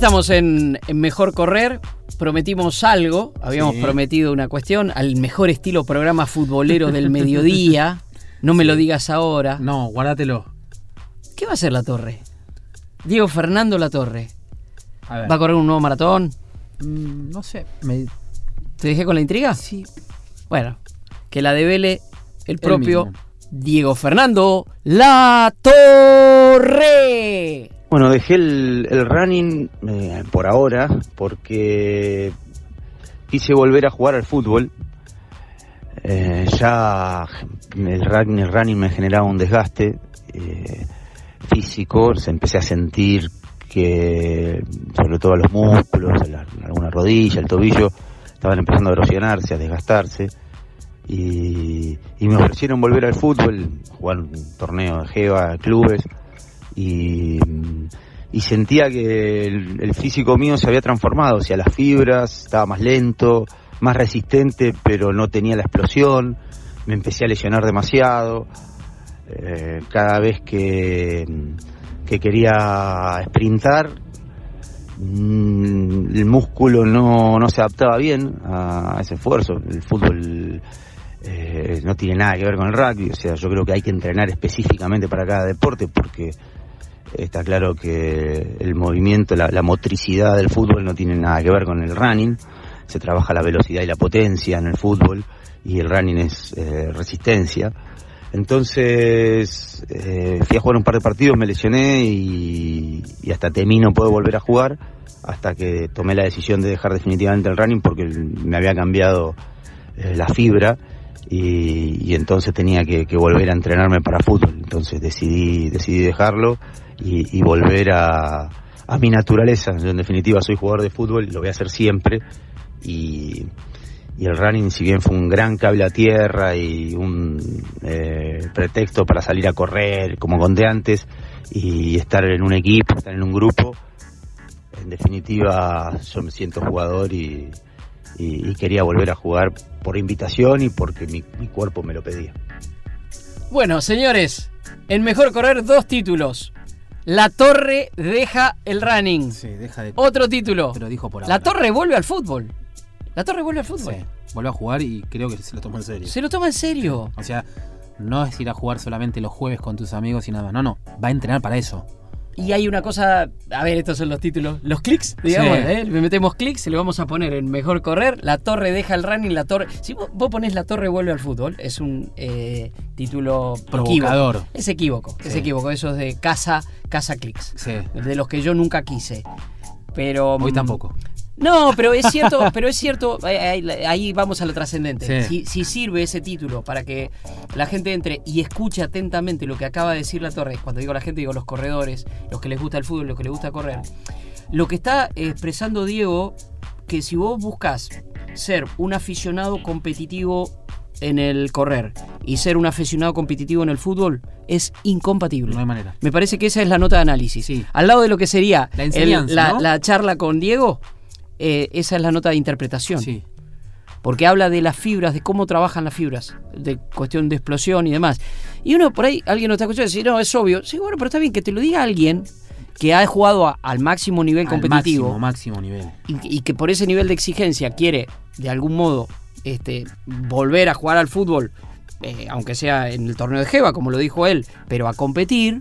A: Estamos en, en Mejor Correr. Prometimos algo, habíamos
H: Sí.
A: prometido una cuestión al mejor estilo programa futbolero del mediodía. No me lo digas ahora.
H: No, guárdatelo.
A: ¿Qué va a hacer la torre? Diego Fernando La Torre.
H: A ver.
A: ¿Va a correr un nuevo maratón?
H: Mm, no sé. me-
A: ¿Te dejé con la intriga?
H: sí.
A: Bueno, que la devele el propio. Diego Fernando La Torre.
G: Bueno, dejé el, el running eh, por ahora porque quise volver a jugar al fútbol. Eh, ya el el running me generaba un desgaste. eh, físico, se empecé a sentir que, sobre todo los músculos, la- alguna rodilla, el tobillo, estaban empezando a erosionarse, a desgastarse. Y, y me ofrecieron volver al fútbol, jugar un torneo de Jeva, clubes, y, sentía que el, el físico mío se había transformado, o sea, las fibras, estaba más lento, más resistente, pero no tenía la explosión, me empecé a lesionar demasiado, eh, cada vez que, que quería sprintar, mm, el músculo no, no se adaptaba bien a ese esfuerzo, el fútbol eh, no tiene nada que ver con el rugby, o sea, yo creo que hay que entrenar específicamente para cada deporte porque está claro que el movimiento, la, motricidad del fútbol no tiene nada que ver con el running, se trabaja la velocidad y la potencia en el fútbol y el running es eh, resistencia. Entonces eh, fui a jugar un par de partidos, me lesioné y, hasta temí no puedo volver a jugar hasta que tomé la decisión de dejar definitivamente el running porque me había cambiado eh, la fibra y, y entonces tenía que, que volver a entrenarme para fútbol. Entonces decidí, decidí dejarlo y, volver a, mi naturaleza. Yo en definitiva soy jugador de fútbol lo voy a hacer siempre. Y, el running, si bien fue un gran cable a tierra y un eh, pretexto para salir a correr, como conté antes, y estar en un equipo, estar en un grupo, en definitiva yo me siento jugador y quería volver a jugar por invitación y porque mi, mi cuerpo me lo pedía.
A: Bueno, señores, en Mejor Correr dos títulos. La Torre deja el running.
B: Sí, deja de.
A: Otro título.
B: Te lo dijo por
A: La. Torre vuelve al fútbol. La Torre vuelve al fútbol.
B: Sí, vuelve a jugar y creo que se lo tomó en serio.
A: Se lo toma en serio.
B: O sea, no es ir a jugar solamente los jueves con tus amigos y nada más. No, no. Va a entrenar para eso.
A: Y hay una cosa, a ver, estos son los títulos, los clics, digamos,
B: Sí.
A: ¿eh? le metemos clics, lo vamos a poner en mejor correr, la torre deja el running, la torre, si vos, vos ponés la torre vuelve al fútbol, es un eh, título
B: Provocador.
A: equívoco. es equívoco, es equívoco, eso es de casa, casa clics,
B: Sí.
A: de los que yo nunca quise, pero
B: Hoy tampoco.
A: No, pero es cierto, pero es cierto, ahí, ahí- vamos a lo trascendente.
B: Sí.
A: Si, si sirve ese título para que la gente entre y escuche atentamente lo que acaba de decir la torre, cuando digo la gente digo los corredores, los que les gusta el fútbol, los que les gusta correr. Lo que está expresando Diego, que si vos buscas ser un aficionado competitivo en el correr y ser un aficionado competitivo en el fútbol es incompatible.
B: No hay manera.
A: Me parece que esa es la nota de análisis.
B: Sí.
A: Al lado de lo que sería
B: La
A: el-
B: enseñanza,
A: la,
B: ¿no?
A: la charla con Diego, eh, esa es la nota de interpretación.
B: Sí.
A: Porque habla de las fibras, de cómo trabajan las fibras, de cuestión de explosión y demás. Y uno por ahí, alguien no está escuchando y dice, no, es obvio. Sí, bueno, pero está bien que te lo diga alguien que ha jugado a- al máximo nivel
B: Al
A: competitivo
B: máximo, máximo nivel.
A: y, y que por ese nivel de exigencia quiere, de algún modo, este, volver a jugar al fútbol, eh, aunque sea en el torneo de Jeva, como lo dijo él, pero a competir,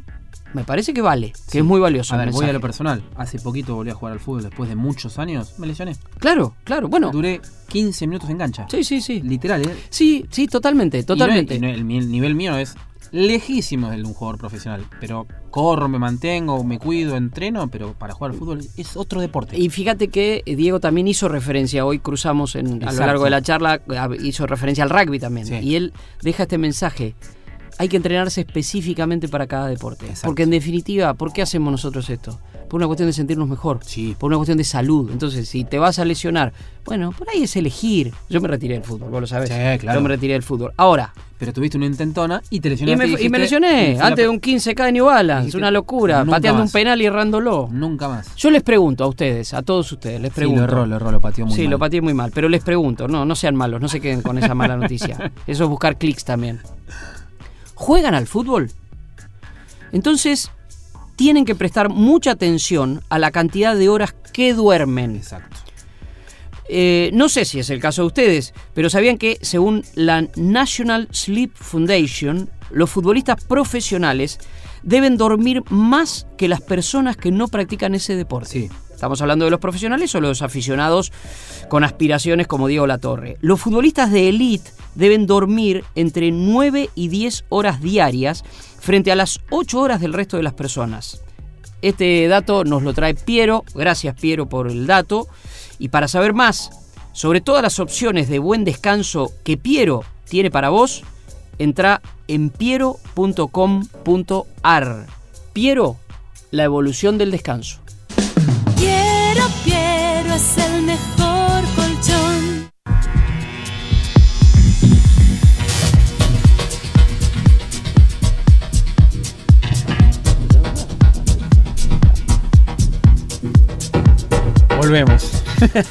A: me parece que vale, que es muy valioso.
B: A ver, voy a lo personal. Hace poquito volví a jugar al fútbol después de muchos años. Me lesioné.
A: Claro, claro, bueno.
B: Duré 15 minutos en cancha.
A: Sí, sí, sí.
B: Literal, ¿eh?
A: Sí, sí, totalmente, totalmente.
B: Y no es- y no- el, nivel mío es lejísimo del de un jugador profesional. Pero corro, me mantengo, me cuido, entreno, pero para jugar al fútbol es otro deporte.
A: Y fíjate que eh, Diego también hizo referencia, hoy cruzamos en, a lo largo de la charla, hizo referencia al rugby también.
B: Sí.
A: Y él deja este mensaje. Hay que entrenarse específicamente para cada deporte.
B: Exacto.
A: Porque en definitiva, ¿por qué hacemos nosotros esto? Por una cuestión de sentirnos mejor.
B: Sí.
A: Por una cuestión de salud. Entonces, si te vas a lesionar, bueno, por ahí es elegir. Yo me retiré del fútbol, vos lo sabés.
B: Sí, claro.
A: Yo me retiré del fútbol. Ahora,
B: Pero tuviste una intentona y te
A: y
B: lesionaste.
A: me, y
B: dijiste,
A: me lesioné
B: "Y fue la
A: antes de un 15K de New Balance,
B: dijiste,
A: una locura,
B: "Nunca
A: pateando un
B: más".
A: penal y errándolo.
B: Nunca más.
A: Yo les pregunto a ustedes, a todos ustedes, les
B: Sí,
A: pregunto.
B: lo erró, lo erró, lo pateó muy
A: sí,
B: mal.
A: lo pateé muy mal, pero les pregunto, no, no sean malos, no se queden con esa mala noticia. Eso es buscar clics también. ¿Juegan al fútbol? Entonces, tienen que prestar mucha atención a la cantidad de horas que duermen.
B: Exacto.
A: Eh, no sé si es el caso de ustedes, pero sabían que según la National Sleep Foundation, los futbolistas profesionales deben dormir más que las personas que no practican ese deporte.
B: Sí.
A: Estamos hablando de los profesionales o los aficionados con aspiraciones como Diego Latorre. Los futbolistas de élite deben dormir entre 9 y 10 horas diarias frente a las 8 horas del resto de las personas. Este dato nos lo trae Piero. Gracias Piero por el dato. Y para saber más sobre todas las opciones de buen descanso que Piero tiene para vos, entra en piero.com.ar. Piero, la evolución del descanso.
I: Piero, Piero es el
B: Volvemos.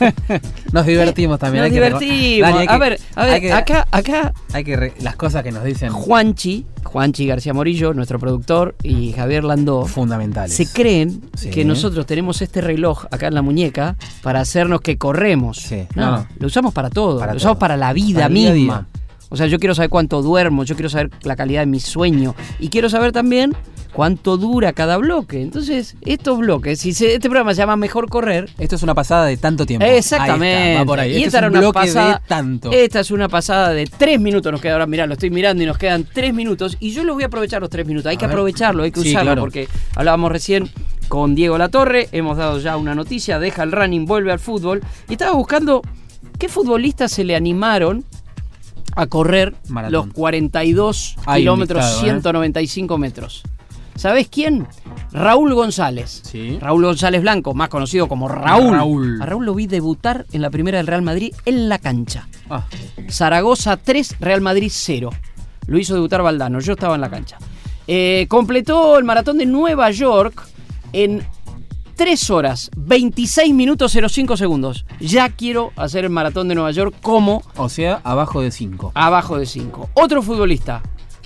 B: nos divertimos también.
A: Nos
B: hay que reco-
A: divertimos.
B: Dani, hay
A: a ver, a ver,
B: hay que-
A: acá, acá
B: Hay que re- las cosas que nos dicen
A: Juanchi, Juanchi García Morillo, nuestro productor, y Javier Landó,
B: fundamentales.
A: se creen
B: Sí.
A: que nosotros tenemos este reloj acá en la muñeca para hacernos que corremos.
B: Sí.
A: No, lo usamos para todo,
B: Para
A: lo usamos
B: todo.
A: para la vida
B: Para día
A: misma.
B: día.
A: O sea, yo quiero saber cuánto duermo, yo quiero saber la calidad de mi sueño y quiero saber también cuánto dura cada bloque. Entonces, estos bloques, si se- este programa se llama Mejor Correr,
B: Esto es una pasada de tanto tiempo. Está,
A: Exactamente.
B: va por ahí.
A: Y
B: Este
A: esta
B: es
A: era
B: un
A: una pasada.
B: de tanto.
A: Esta es una pasada de tres minutos. Nos queda ahora, mirá, lo estoy mirando y nos quedan tres minutos. Y yo los voy a aprovechar los tres minutos. Hay que
B: ver.
A: aprovecharlo, hay que
B: Sí,
A: usarlo.
B: claro.
A: Porque hablábamos recién con Diego Latorre. Hemos dado ya una noticia. Deja el running, vuelve al fútbol. Y estaba buscando qué futbolistas se le animaron a correr
B: Maratón.
A: los 42
B: Hay un
A: kilómetros,
B: listado, ¿eh?
A: 195 metros. ¿Sabés quién? Raúl González.
B: Sí.
A: Raúl González Blanco, más conocido como Raúl.
B: Raúl.
A: A Raúl lo vi debutar en la primera del Real Madrid en la cancha.
B: Ah,
A: Zaragoza 3, Real Madrid 0. Lo hizo debutar Valdano, yo estaba en la cancha. Eh, completó el maratón de Nueva York en 3 horas, 26 minutos 05 segundos. Ya quiero hacer el maratón de Nueva York como
B: o sea, abajo de 5.
A: abajo de 5. Otro futbolista,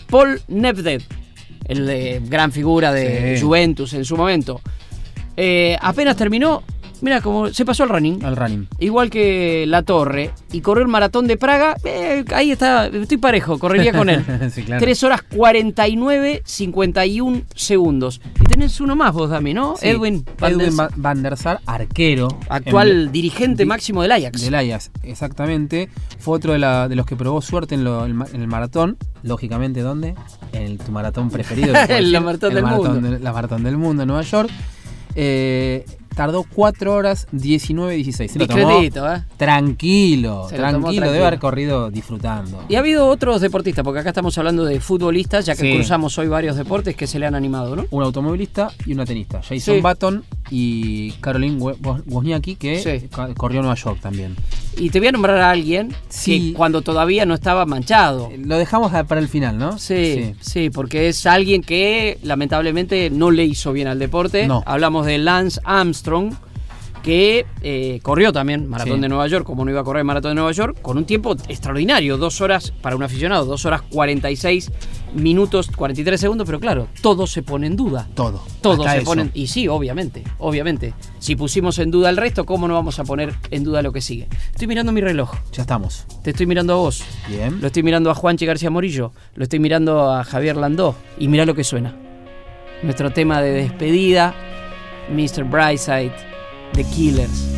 A: Paul Nedved, el de gran figura de
B: Sí.
A: Juventus en su momento. Eh, apenas terminó, mira cómo se pasó al running.
B: Al running.
A: Igual que La Torre. Y corrió el maratón de Praga. eh, ahí está, estoy parejo, correría con él.
B: sí, claro.
A: 3 horas 49, 51 segundos. Y tenés uno más vos, Dami, ¿no?
B: Sí,
A: Edwin Van
B: Edwin Van- Van der Sar, arquero.
A: actual
B: en-
A: dirigente
B: di-
A: máximo del Ajax.
B: Del Ajax, exactamente. Fue otro de, la- de los que probó suerte en, lo- el en el maratón. Lógicamente, ¿dónde? En el- tu maratón preferido. decir,
A: maratón
B: el
A: del mundo.
B: de- la maratón del mundo en Nueva York. Eh, tardó 4 horas 19 16. Se
A: Discretito, ¿eh?
B: tranquilo,
A: Se lo tomó
B: tranquilo. Debe
A: tranquilo.
B: haber corrido disfrutando.
A: Y ha habido otros deportistas, porque acá estamos hablando de futbolistas, ya que
B: Sí.
A: cruzamos hoy varios deportes que se le han animado, ¿no?
B: Un automovilista y una tenista. Jason
A: Sí.
B: Button y Caroline Wo- Wo- Wozniacki, que
A: Sí.
B: corrió Nueva York también.
A: Y te voy a nombrar a alguien que cuando todavía no estaba manchado.
B: Lo dejamos para el final, ¿no?
A: Sí, sí, porque es alguien que lamentablemente no le hizo bien al deporte.
B: No.
A: Hablamos de Lance Armstrong, que eh, corrió también Maratón
B: Sí.
A: de Nueva York, como no iba a correr Maratón de Nueva York, con un tiempo extraordinario, dos horas para un aficionado, dos horas 46 minutos 43 segundos, pero claro, todo se pone en duda.
B: Todo.
A: Todo
B: Hasta
A: se
B: eso.
A: pone Y sí, obviamente, obviamente. Si pusimos en duda el resto, ¿cómo no vamos a poner en duda lo que sigue? Estoy mirando mi reloj.
B: Ya estamos.
A: Te estoy mirando a vos.
B: Bien.
A: Lo estoy mirando a Juanchi García Morillo. Lo estoy mirando a Javier Landó. Y mirá lo que suena. Nuestro tema de despedida, Mr. Brightside, The Killers.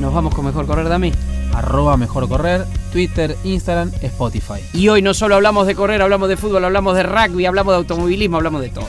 A: Nos vamos con Mejor Correr, Dami.
B: Arroba Mejor Correr, Twitter, Instagram, Spotify.
A: Y hoy no solo hablamos de correr, hablamos de fútbol, hablamos de rugby, hablamos de automovilismo, hablamos de todo.